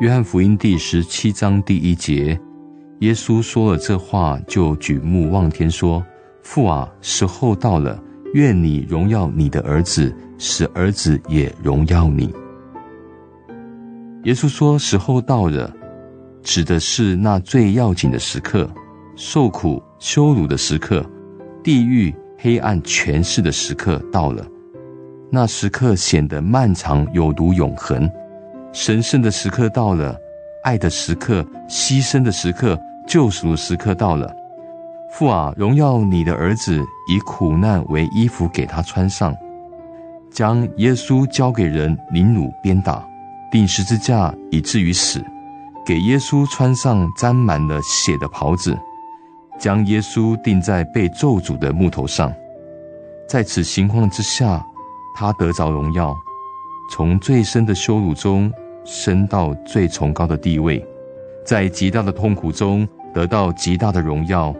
约翰福音第十七章第一节，耶稣说了这话，就举目望天说：“父啊，时候到了，愿你荣耀你的儿子，使儿子也荣耀你。”耶稣说：“时候到了，指的是那最要紧的时刻，受苦羞辱的时刻，地狱黑暗权势的时刻到了。”那时刻显得漫长，有如永恒。神圣的时刻到了，爱的时刻，牺牲的时刻，救赎的时刻到了。父啊，荣耀你的儿子，以苦难为衣服给他穿上，将耶稣交给人凌辱鞭打，钉十字架，以至于死。给耶稣穿上沾满了血的袍子，将耶稣钉在被咒诅的木头上。在此情况之下，他得着荣耀，从最深的羞辱中升到最崇高的地位，在极大的痛苦中得到极大的荣耀。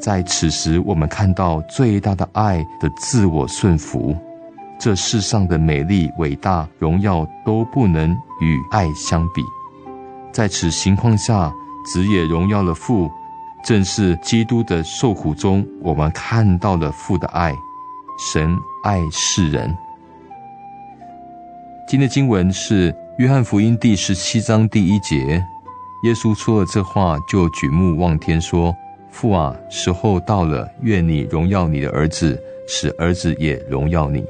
在此时，我们看到最大的爱的自我顺服。这世上的美丽、伟大、荣耀都不能与爱相比。在此情况下，子也荣耀了父，正是基督的受苦中，我们看到了父的爱。神爱世人。今天的经文是约翰福音第十七章第一节，耶稣说了这话，就举目望天说：“父啊，时候到了，愿你荣耀你的儿子，使儿子也荣耀你。”